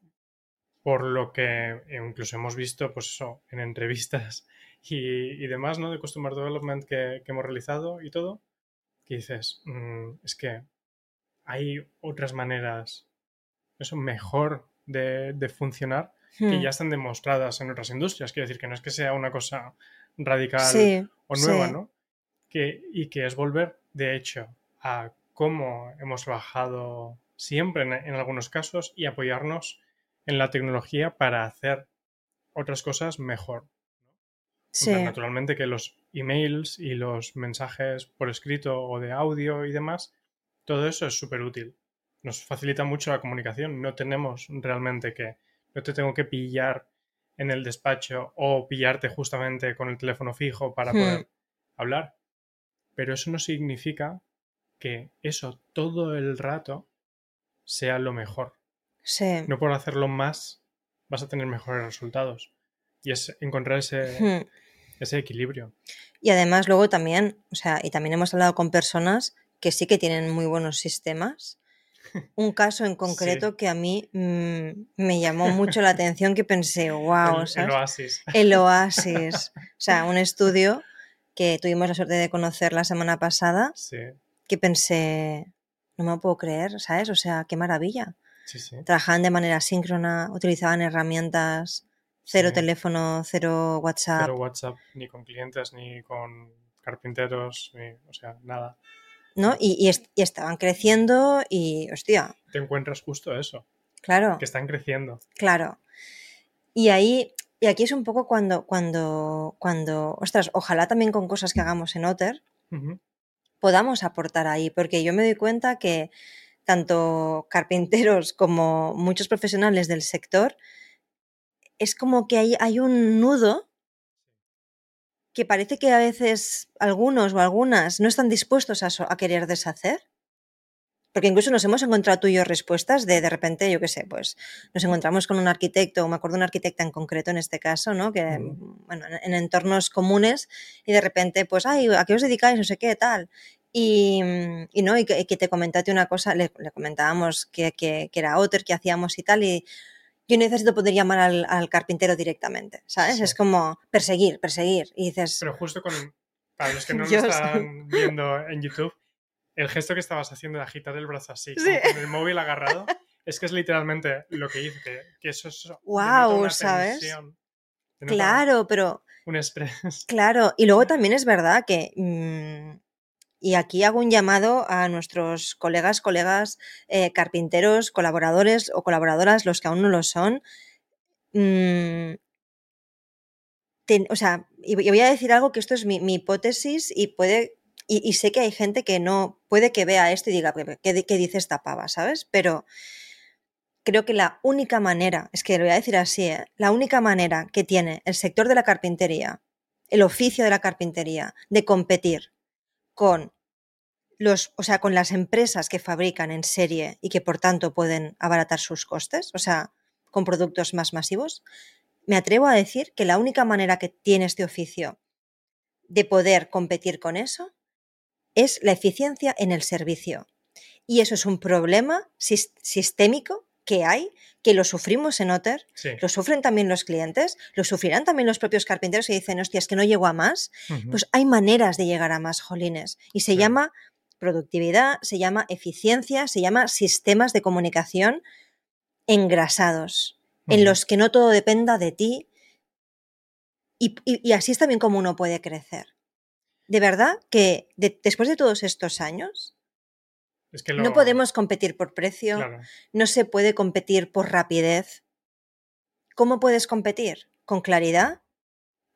Speaker 2: por lo que incluso hemos visto pues eso en entrevistas [LAUGHS] y, demás no de customer development que, hemos realizado y todo que dices mm, es que hay otras maneras eso mejor de, funcionar que hmm. ya están demostradas en otras industrias. Quiero decir que no es que sea una cosa radical o nueva, ¿no? Que, y que es volver, de hecho, a cómo hemos trabajado siempre en, algunos casos y apoyarnos en la tecnología para hacer otras cosas mejor.
Speaker 1: Sí.
Speaker 2: naturalmente que los emails y los mensajes por escrito o de audio y demás, todo eso es súper útil nos facilita mucho la comunicación. No tenemos realmente que, no te tengo que pillar en el despacho o pillarte justamente con el teléfono fijo para hmm. poder hablar. Pero eso no significa que eso todo el rato sea lo mejor.
Speaker 1: Sí.
Speaker 2: No por hacerlo más vas a tener mejores resultados. Y es encontrar ese, hmm. ese equilibrio.
Speaker 1: Y además luego también, o sea, y también hemos hablado con personas que sí que tienen muy buenos sistemas un caso en concreto que a mí mm, me llamó mucho la [LAUGHS] atención que pensé, wow,
Speaker 2: el, el oasis.
Speaker 1: El [LAUGHS] oasis. O sea, un estudio que tuvimos la suerte de conocer la semana pasada,
Speaker 2: sí.
Speaker 1: que pensé, no me lo puedo creer, ¿sabes? O sea, qué maravilla.
Speaker 2: Sí, sí.
Speaker 1: Trabajaban de manera síncrona, utilizaban herramientas, cero teléfono, cero WhatsApp.
Speaker 2: Cero WhatsApp, ni con clientes, ni con carpinteros, ni, o sea, nada.
Speaker 1: ¿No? Y, estaban creciendo y, hostia.
Speaker 2: Te encuentras justo eso.
Speaker 1: Claro.
Speaker 2: Que están creciendo.
Speaker 1: Claro. Y ahí, y aquí es un poco cuando, cuando, cuando, ostras, ojalá también con cosas que hagamos en Otter podamos aportar ahí, porque yo me doy cuenta que tanto carpinteros como muchos profesionales del sector, es como que hay, hay un nudo que parece que a veces algunos o algunas no están dispuestos a, a querer deshacer. Porque incluso nos hemos encontrado tú y yo respuestas de de repente, yo qué sé, pues nos encontramos con un arquitecto, o me acuerdo de un arquitecta en concreto en este caso, ¿no? Que, bueno, en entornos comunes y de repente, pues, ay, ¿a qué os dedicáis? No sé qué, tal. Y, y no, y que, te comentaste una cosa, le, comentábamos que, que, que, era Otter, que hacíamos y tal, y yo necesito poder llamar al, al carpintero directamente, ¿sabes? Es como perseguir, perseguir. Y dices...
Speaker 2: Pero justo con, para los que [LAUGHS] no lo están viendo en YouTube, el gesto que estabas haciendo de agitar el brazo así, con el móvil agarrado, es que es literalmente lo que hice, que, eso es
Speaker 1: wow, ¿sabes? Claro, pero
Speaker 2: un estrés.
Speaker 1: Claro, y luego también es verdad que mmm, y aquí hago un llamado a nuestros colegas, colegas eh, carpinteros, colaboradores o colaboradoras, los que aún no lo son. Ten, o sea, y voy a decir algo que esto es mi, hipótesis y puede y, y, sé que hay gente que no puede que vea esto y diga, ¿qué, qué dice esta pava? ¿Sabes? Pero creo que la única manera, es que lo voy a decir así, ¿eh? la única manera que tiene el sector de la carpintería, el oficio de la carpintería, de competir con los, o sea, con las empresas que fabrican en serie y que por tanto pueden abaratar sus costes, o sea, con productos más masivos, me atrevo a decir que la única manera que tiene este oficio de poder competir con eso es la eficiencia en el servicio. Y eso es un problema sistémico que hay, que lo sufrimos en Otter, sí. lo sufren también los clientes, lo sufrirán también los propios carpinteros que dicen, hostia, es que no llego a más. Uh -huh. Pues hay maneras de llegar a más, jolines. Y se sí. llama productividad, se llama eficiencia, se llama sistemas de comunicación engrasados, uh -huh. en los que no todo dependa de ti. Y, y, y así es también como uno puede crecer de verdad que de, después de todos estos años,
Speaker 2: es que lo...
Speaker 1: no podemos competir por precio, claro. no se puede competir por rapidez. ¿Cómo puedes competir? Con claridad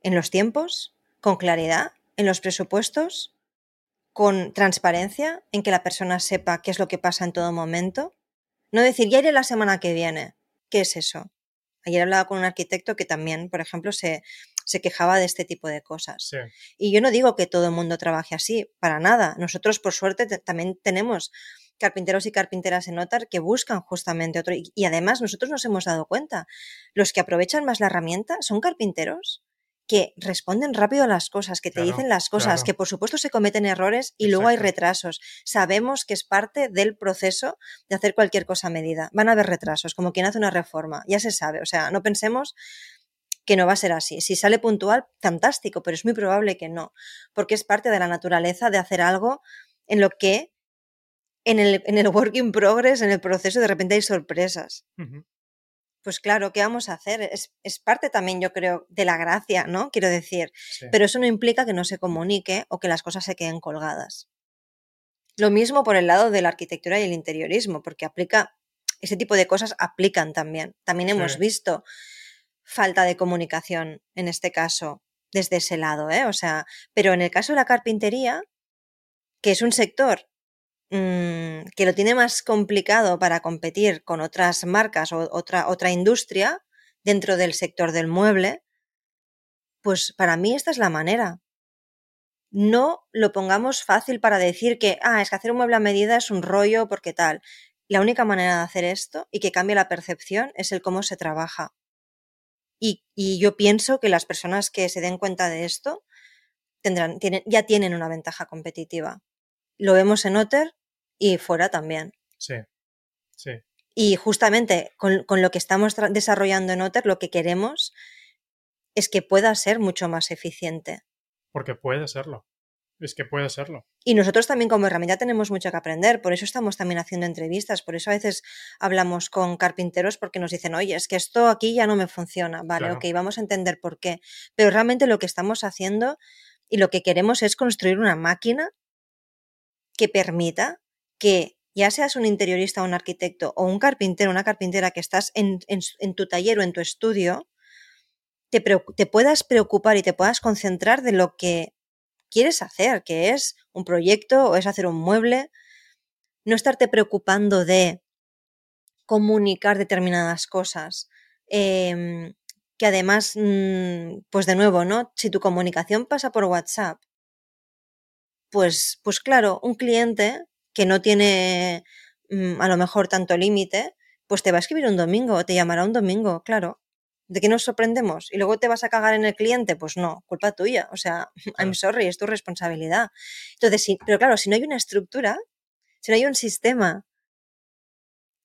Speaker 1: en los tiempos, con claridad en los presupuestos, con transparencia en que la persona sepa qué es lo que pasa en todo momento. No decir, ya iré la semana que viene. ¿Qué es eso? Ayer hablaba con un arquitecto que también, por ejemplo, se, se quejaba de este tipo de cosas.
Speaker 2: Sí.
Speaker 1: Y yo no digo que todo el mundo trabaje así, para nada. Nosotros, por suerte, también tenemos carpinteros y carpinteras en Notar que buscan justamente otro. Y, y, además, nosotros nos hemos dado cuenta, los que aprovechan más la herramienta son carpinteros que responden rápido a las cosas, que te
Speaker 2: claro,
Speaker 1: dicen las cosas,
Speaker 2: claro.
Speaker 1: que por supuesto se cometen errores y
Speaker 2: Exacto.
Speaker 1: luego hay retrasos. Sabemos que es parte del proceso de hacer cualquier cosa a medida. Van a haber retrasos, como quien hace una reforma, ya se sabe. O sea, no pensemos que no va a ser así. Si sale puntual, fantástico, pero es muy probable que no, porque es parte de la naturaleza de hacer algo en lo que en el, en el work in progress, en el proceso, de repente hay sorpresas.
Speaker 2: Uh -huh.
Speaker 1: Pues claro, ¿qué vamos a hacer? Es, es, parte también, yo creo, de la gracia, ¿no? Quiero decir,
Speaker 2: sí.
Speaker 1: pero eso no implica que no se comunique o que las cosas se queden colgadas. Lo mismo por el lado de la arquitectura y el interiorismo, porque aplica, ese tipo de cosas aplican también. También hemos
Speaker 2: sí.
Speaker 1: visto falta de comunicación en este caso, desde ese lado, ¿eh? O sea, pero en el caso de la carpintería, que es un sector mmm, que lo tiene más complicado para competir con otras marcas o otra, otra industria dentro del sector del mueble, pues para mí esta es la manera. No lo pongamos fácil para decir que, ah, es que hacer un mueble a medida es un rollo porque tal. La única manera de hacer esto y que cambie la percepción es el cómo se trabaja. Y, y, yo pienso que las personas que se den cuenta de esto tendrán, tienen, ya tienen una ventaja competitiva. Lo vemos en Otter y fuera también.
Speaker 2: Sí, sí.
Speaker 1: Y justamente con, con lo que estamos desarrollando en Otter, lo que queremos es que pueda ser mucho más eficiente.
Speaker 2: Porque puede serlo. Es que puede serlo.
Speaker 1: Y nosotros también como herramienta tenemos mucho que aprender, por eso estamos también haciendo entrevistas, por eso a veces hablamos con carpinteros porque nos dicen, oye, es que esto aquí ya no me funciona, vale, claro. ok, vamos a entender por qué. Pero realmente lo que estamos haciendo y lo que queremos es construir una máquina que permita que ya seas un interiorista o un arquitecto o un carpintero, una carpintera que estás en, en, en tu taller o en tu estudio, te, te puedas preocupar y te puedas concentrar de lo que quieres hacer, que es un proyecto o es hacer un mueble. no estarte preocupando de comunicar determinadas cosas. Em, que además, mm, pues de nuevo, ¿no? Si tu comunicación pasa por WhatsApp, pues, pues claro, un cliente que no tiene mm, a lo mejor tanto límite, pues te va a escribir un domingo, te llamará un domingo, claro. ¿De qué nos sorprendemos? ¿Y luego te vas a cagar en el cliente? Pues no, culpa tuya. O sea, [LAUGHS] I'm sorry, es tu responsabilidad. Entonces, sí, pero claro, si no hay una estructura, si no hay un sistema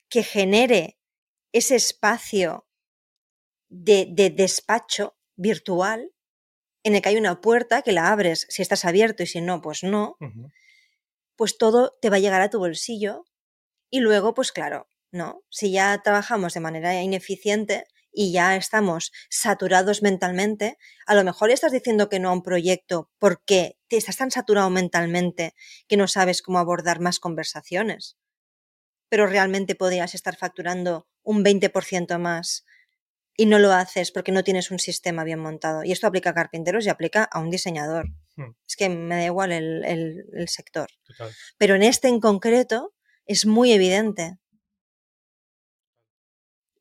Speaker 1: que genere ese espacio de, de despacho virtual, en el que hay una puerta que la abres si estás abierto y si no, pues no, pues todo te va a llegar a tu bolsillo y luego, pues claro, ¿no? Si ya trabajamos de manera ineficiente y ya estamos saturados mentalmente, a lo mejor estás diciendo que no a un proyecto porque te estás tan saturado mentalmente que no sabes cómo abordar más conversaciones. Pero realmente podrías estar facturando un 20% más y no lo haces porque no tienes un sistema bien montado. Y esto aplica a carpinteros y aplica a un diseñador. Hmm. Es que me da igual el, sector. Pero en este en concreto es muy evidente.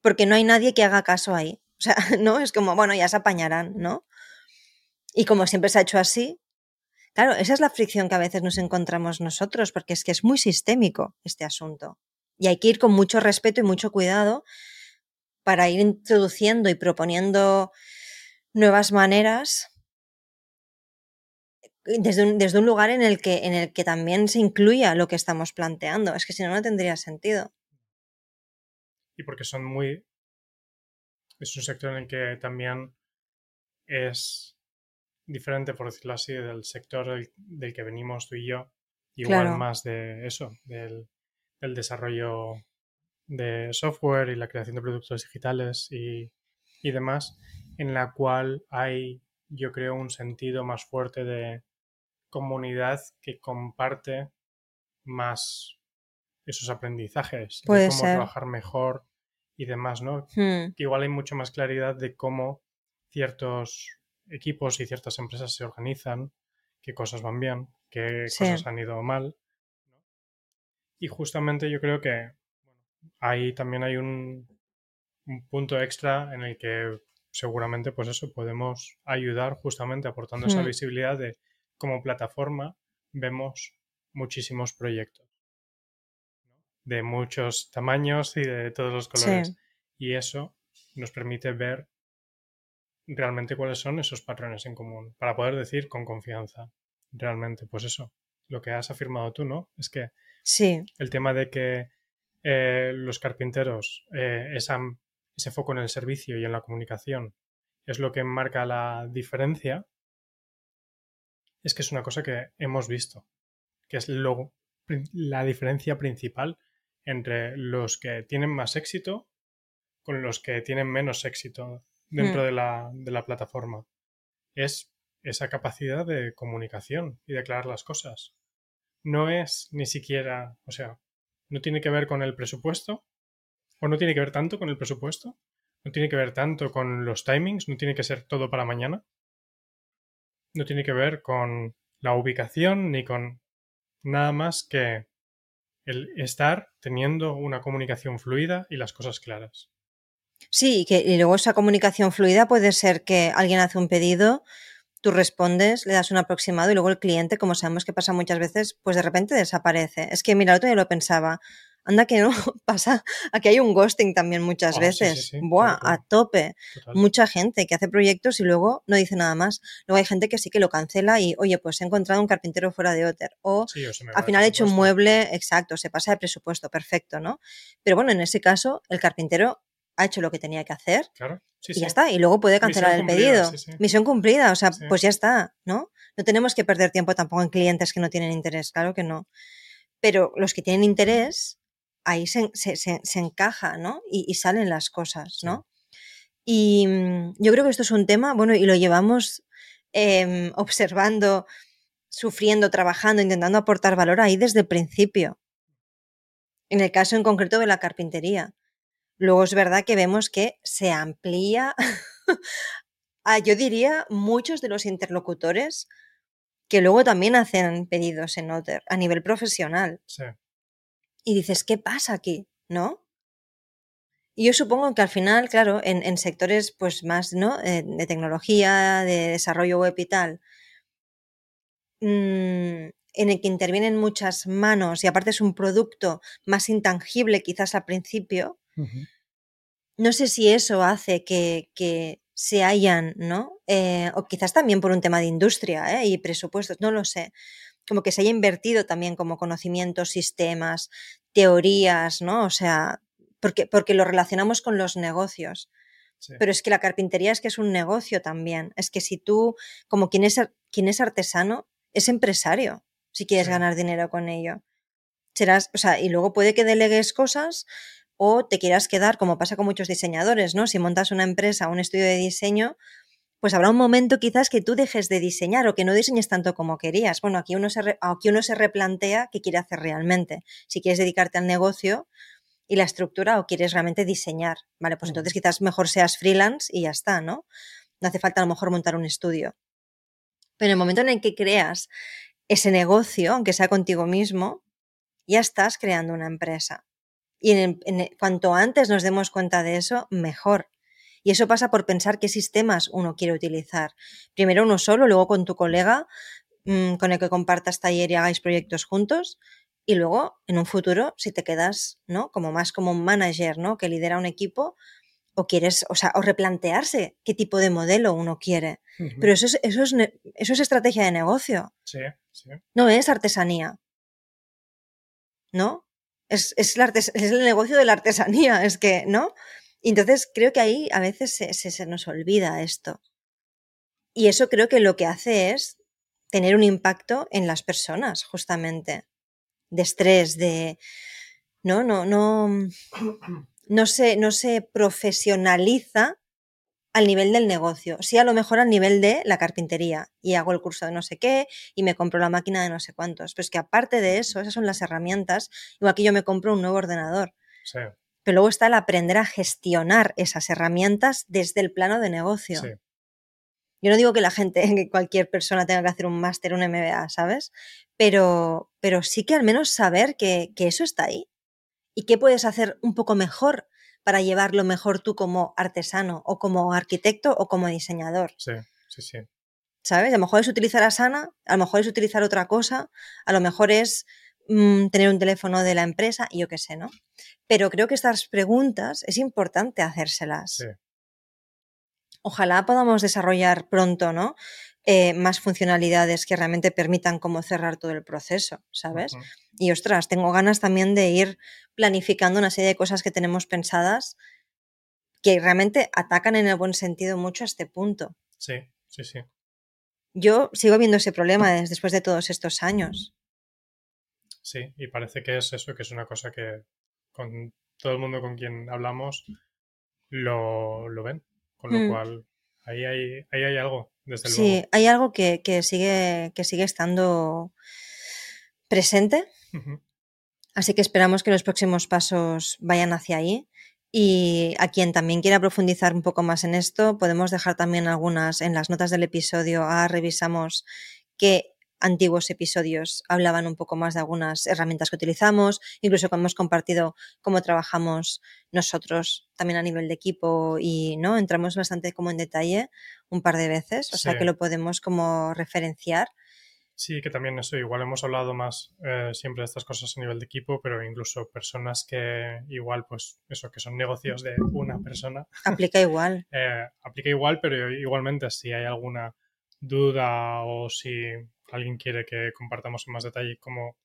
Speaker 1: Porque no hay nadie que haga caso ahí. O sea, [LAUGHS] no es como, bueno, ya se apañarán, ¿no? Y como siempre se ha hecho así, claro, esa es la fricción que a veces nos encontramos nosotros, porque es que es muy sistémico este asunto. Y hay que ir con mucho respeto y mucho cuidado para ir introduciendo y proponiendo nuevas maneras desde un, desde un, lugar en el, que, en el que también se incluya lo que estamos planteando. Es que si no, no tendría sentido.
Speaker 2: Y porque son muy... Es un sector en el que también es diferente, por decirlo así, del sector del, que venimos tú y yo. Igual más de eso, del, del desarrollo de software y la creación de productos digitales y, demás, en la cual hay, yo creo, un sentido más fuerte de comunidad que comparte más esos aprendizajes, de cómo trabajar mejor y demás, ¿no? Hmm. Que igual hay mucho más claridad de cómo ciertos equipos y ciertas empresas se organizan, qué cosas van bien, qué cosas han ido mal. Y justamente yo creo que ahí también hay un, punto extra en el que seguramente, pues eso, podemos ayudar justamente aportando esa hmm. visibilidad de como plataforma vemos muchísimos proyectos de muchos tamaños y de todos los colores. Y eso nos permite ver realmente cuáles son esos patrones en común para poder decir con confianza realmente, pues eso, lo que has afirmado tú, ¿no? Es que
Speaker 1: sí.
Speaker 2: el tema de que eh, los carpinteros, eh, ese foco en el servicio y en la comunicación es lo que marca la diferencia, es que es una cosa que hemos visto, que es lo, la diferencia principal entre los que tienen más éxito con los que tienen menos éxito dentro hmm. de, la, de la plataforma. Es esa capacidad de comunicación y de aclarar las cosas. No es ni siquiera, o sea, no tiene que ver con el presupuesto, o no tiene que ver tanto con el presupuesto, no tiene que ver tanto con los timings, no tiene que ser todo para mañana, no tiene que ver con la ubicación ni con nada más que el estar teniendo una comunicación fluida y las cosas claras.
Speaker 1: Sí, que, y luego esa comunicación fluida puede ser que alguien hace un pedido, tú respondes, le das un aproximado y luego el cliente, como sabemos que pasa muchas veces, pues de repente desaparece. Es que, mira, el otro día lo pensaba. Anda que no [LAUGHS] pasa. Aquí hay un ghosting también muchas ah, veces. Buah, a tope. Mucha gente que hace proyectos y luego no dice nada más. Luego hay gente que sí que lo cancela y, oye, pues he encontrado un carpintero fuera de Otter. O, al final he hecho un mueble, exacto, se pasa de presupuesto, perfecto, ¿no? Pero bueno, en ese caso, el carpintero ha hecho lo que tenía que hacer y ya está. Y luego puede cancelar el pedido. Misión cumplida, o sea, pues ya está, ¿no? No tenemos que perder tiempo tampoco en clientes que no tienen interés, claro que no. Pero los que tienen interés, ahí se, encaja, ¿no? Y, salen las cosas, ¿no? Y mm, yo creo que esto es un tema, bueno, y lo llevamos em, [LAUGHS] observando, sufriendo, trabajando, intentando aportar valor ahí desde el principio. En el caso en concreto de la carpintería. Luego es verdad que vemos que se amplía [LAUGHS] a, yo diría, muchos de los interlocutores que luego también hacen pedidos en Otter a nivel profesional.
Speaker 2: Sí.
Speaker 1: Y dices, ¿qué pasa aquí? ¿No? Y yo supongo que al final, claro, en, sectores pues más, ¿no? Eh, de tecnología, de desarrollo web y tal, mm, en el que intervienen muchas manos y aparte es un producto más intangible quizás al principio, no sé si eso hace que, se hayan, ¿no? Eh, o quizás también por un tema de industria ¿eh? y presupuestos, no lo sé. Como que se haya invertido también como conocimientos, sistemas, teorías, ¿no? O sea, porque, porque lo relacionamos con los negocios. Pero es que la carpintería es que es un negocio también. Es que si tú, como quien es, quien es artesano, es empresario, si quieres ganar dinero con ello. Serás, o sea, y luego puede que delegues cosas o te quieras quedar, como pasa con muchos diseñadores, ¿no? Si montas una empresa, un estudio de diseño, pues habrá un momento quizás que tú dejes de diseñar o que no diseñes tanto como querías. Bueno, aquí uno se, aquí uno se replantea qué quiere hacer realmente. Si quieres dedicarte al negocio y la estructura o quieres realmente diseñar, ¿vale? Pues entonces quizás mejor seas freelance y ya está, ¿no? No hace falta a lo mejor montar un estudio. Pero en el momento en el que creas ese negocio, aunque sea contigo mismo, ya estás creando una empresa. Y en, cuanto antes nos demos cuenta de eso, mejor. Y eso pasa por pensar qué sistemas uno quiere utilizar. Primero uno solo, luego con tu colega mm, con el que compartas taller y hagáis proyectos juntos. Y luego, en un futuro, si te quedas, ¿no? Como más como un manager, ¿no? Que lidera un equipo, o quieres, o sea, o replantearse qué tipo de modelo uno quiere. Pero eso es, eso, es, eso es estrategia de negocio.
Speaker 2: Sí, sí.
Speaker 1: No es artesanía. ¿No? es, es, el negocio de la artesanía, es que, ¿no? Entonces creo que ahí a veces se, se, nos olvida esto. Y eso creo que lo que hace es tener un impacto en las personas, justamente. De estrés, de. No, no, no. No se, no se profesionaliza al nivel del negocio, sí a lo mejor al nivel de la carpintería y hago el curso de no sé qué y me compro la máquina de no sé cuántos. Pero es que aparte de eso, esas son las herramientas, igual que yo me compro un nuevo ordenador.
Speaker 2: Sí.
Speaker 1: Pero luego está el aprender a gestionar esas herramientas desde el plano de negocio. Yo no digo que la gente, [LAUGHS] que cualquier persona tenga que hacer un máster, un MBA, ¿sabes? Pero, pero sí que al menos saber que, que eso está ahí y qué puedes hacer un poco mejor para llevarlo mejor tú como artesano o como arquitecto o como diseñador.
Speaker 2: Sí, sí, sí.
Speaker 1: ¿Sabes? A lo mejor es utilizar Asana, a lo mejor es utilizar otra cosa, a lo mejor es mm, tener un teléfono de la empresa yo qué sé, ¿no? Pero creo que estas preguntas es importante hacérselas.
Speaker 2: Sí.
Speaker 1: Ojalá podamos desarrollar pronto, ¿no? Eh, más funcionalidades que realmente permitan como cerrar todo el proceso, ¿sabes? Y ostras, tengo ganas también de ir planificando una serie de cosas que tenemos pensadas que realmente atacan en el buen sentido mucho a este punto.
Speaker 2: Sí, sí, sí.
Speaker 1: Yo sigo viendo ese problema después de todos estos años.
Speaker 2: Sí, y parece que es eso, que es una cosa que con todo el mundo con quien hablamos lo, ven. Con lo mm. cual, ahí hay, ahí hay algo
Speaker 1: sí, hay algo que, sigue, que sigue estando presente. Así que esperamos que los próximos pasos vayan hacia ahí. Y a quien también quiera profundizar un poco más en esto, podemos dejar también algunas en las notas del episodio. Ah, revisamos qué antiguos episodios hablaban un poco más de algunas herramientas que utilizamos, incluso hemos compartido cómo trabajamos nosotros también a nivel de equipo y no entramos bastante como en detalle un par de veces, o sea que lo podemos como referenciar.
Speaker 2: Sí, que también eso, igual hemos hablado más eh, siempre de estas cosas a nivel de equipo, pero incluso personas que igual, pues eso, que son negocios de una persona.
Speaker 1: Aplica igual. [LAUGHS]
Speaker 2: Eh, aplica igual, pero igualmente si hay alguna duda o si alguien quiere que compartamos en más detalle cómo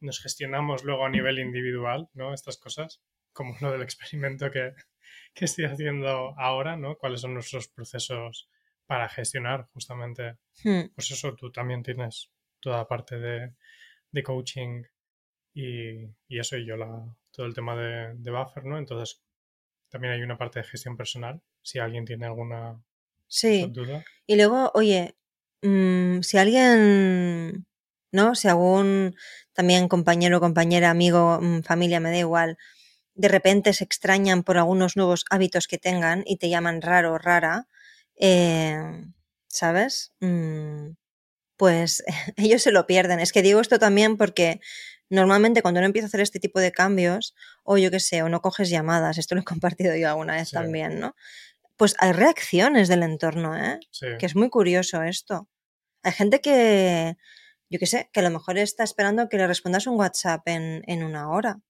Speaker 2: nos gestionamos luego a nivel individual, ¿no? Estas cosas, como lo del experimento que, [LAUGHS] que estoy haciendo ahora, ¿no? Cuáles son nuestros procesos para gestionar justamente. Hmm. Pues eso, tú también tienes toda parte de, de coaching y, y, eso, y yo la, todo el tema de, de, buffer, ¿no? Entonces, también hay una parte de gestión personal, si alguien tiene alguna
Speaker 1: sí. duda. Y luego, oye, mmm, si alguien, ¿no? Si algún también compañero, compañera, amigo, mm, familia, me da igual, de repente se extrañan por algunos nuevos hábitos que tengan y te llaman raro o rara, eh, ¿sabes? Mm, pues [LAUGHS] ellos se lo pierden. Es que digo esto también porque Normalmente cuando uno empieza a hacer este tipo de cambios, o yo qué sé, o no coges llamadas, esto lo he [LAUGHS] compartido yo alguna vez también, ¿no? Pues hay reacciones del entorno, ¿eh? Que es muy curioso esto. Hay gente que, yo qué sé, que a lo mejor está esperando que le respondas un WhatsApp en, en una hora,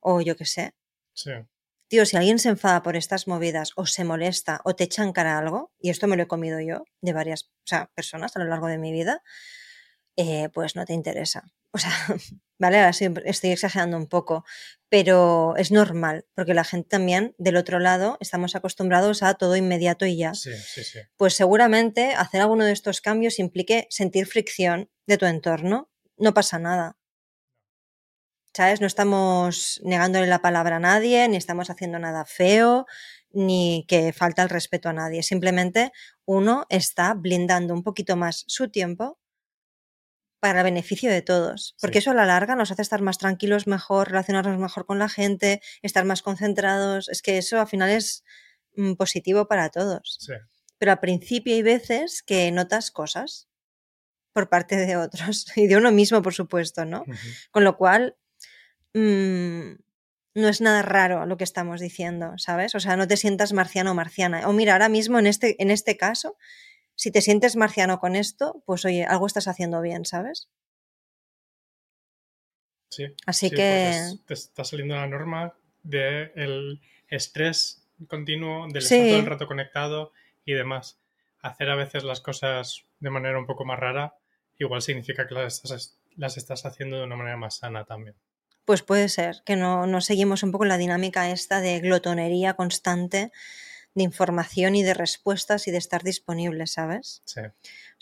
Speaker 1: o yo qué sé.
Speaker 2: Sí.
Speaker 1: Tío, si alguien se enfada por estas movidas o se molesta o te echan cara algo, y esto me lo he comido yo de varias personas a lo largo de mi vida, eh, pues no te interesa. O sea, [LAUGHS] vale, ahora estoy exagerando un poco, pero es normal, porque la gente también del otro lado estamos acostumbrados a todo inmediato y ya.
Speaker 2: Sí, sí, sí.
Speaker 1: Pues seguramente hacer alguno de estos cambios implique sentir fricción de tu entorno. No pasa nada. ¿sabes? No estamos negándole la palabra a nadie, ni estamos haciendo nada feo, ni que falta el respeto a nadie. Simplemente uno está blindando un poquito más su tiempo para el beneficio de todos. Porque eso a la larga nos hace estar más tranquilos, mejor, relacionarnos mejor con la gente, estar más concentrados. Es que eso al final es mm, positivo para todos. Pero al principio hay veces que notas cosas por parte de otros [LAUGHS] y de uno mismo, por supuesto, ¿no? Con lo cual Mm, no es nada raro lo que estamos diciendo, ¿sabes? O sea, no te sientas marciano o marciana. O mira, ahora mismo en este, en este caso, si te sientes marciano con esto, pues oye, algo estás haciendo bien, ¿sabes?
Speaker 2: Sí.
Speaker 1: Así que.
Speaker 2: Te está saliendo la norma del estrés continuo, del estar todo el rato conectado y demás. Hacer a veces las cosas de manera un poco más rara, igual significa que las las estás haciendo de una manera más sana también.
Speaker 1: Pues puede ser que no, no seguimos un poco la dinámica esta de glotonería constante de información y de respuestas y de estar disponibles, ¿sabes?
Speaker 2: Sí.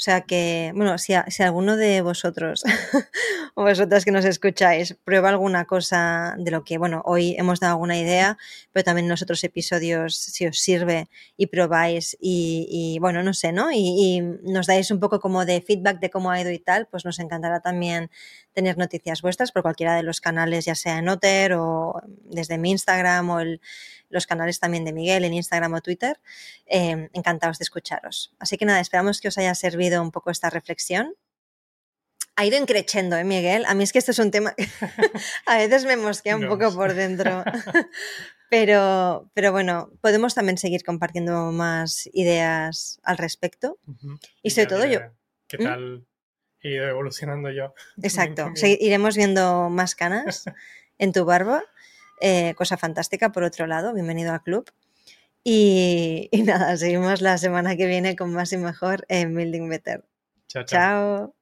Speaker 1: O sea que, bueno, si, si alguno de vosotros [LAUGHS] o vosotras que nos escucháis prueba alguna cosa de lo que, bueno, hoy hemos dado alguna idea, pero también en los otros episodios, si os sirve y probáis y, bueno, no sé, ¿no? Y, nos dais un poco como de feedback de cómo ha ido y tal, pues nos encantará también tener noticias vuestras por cualquiera de los canales, ya sea en Otter o desde mi Instagram o el los canales también de Miguel en Instagram o Twitter. Eh, encantados de escucharos. Así que nada, esperamos que os haya servido un poco esta reflexión. Ha ido encrechendo, ¿eh, Miguel? A mí es que esto es un tema que [LAUGHS] a veces me mosquea un poco por dentro. [LAUGHS] Pero, pero bueno, podemos también seguir compartiendo más ideas al respecto. Y sobre todo yo.
Speaker 2: ¿Qué ¿Mm? He ido evolucionando yo? [LAUGHS]
Speaker 1: Exacto. iremos viendo más canas [LAUGHS] en tu barba eh, cosa fantástica, por otro lado, bienvenido al club. Y, y, nada, seguimos la semana que viene con más y mejor en Building Better.
Speaker 2: chao.
Speaker 1: chao.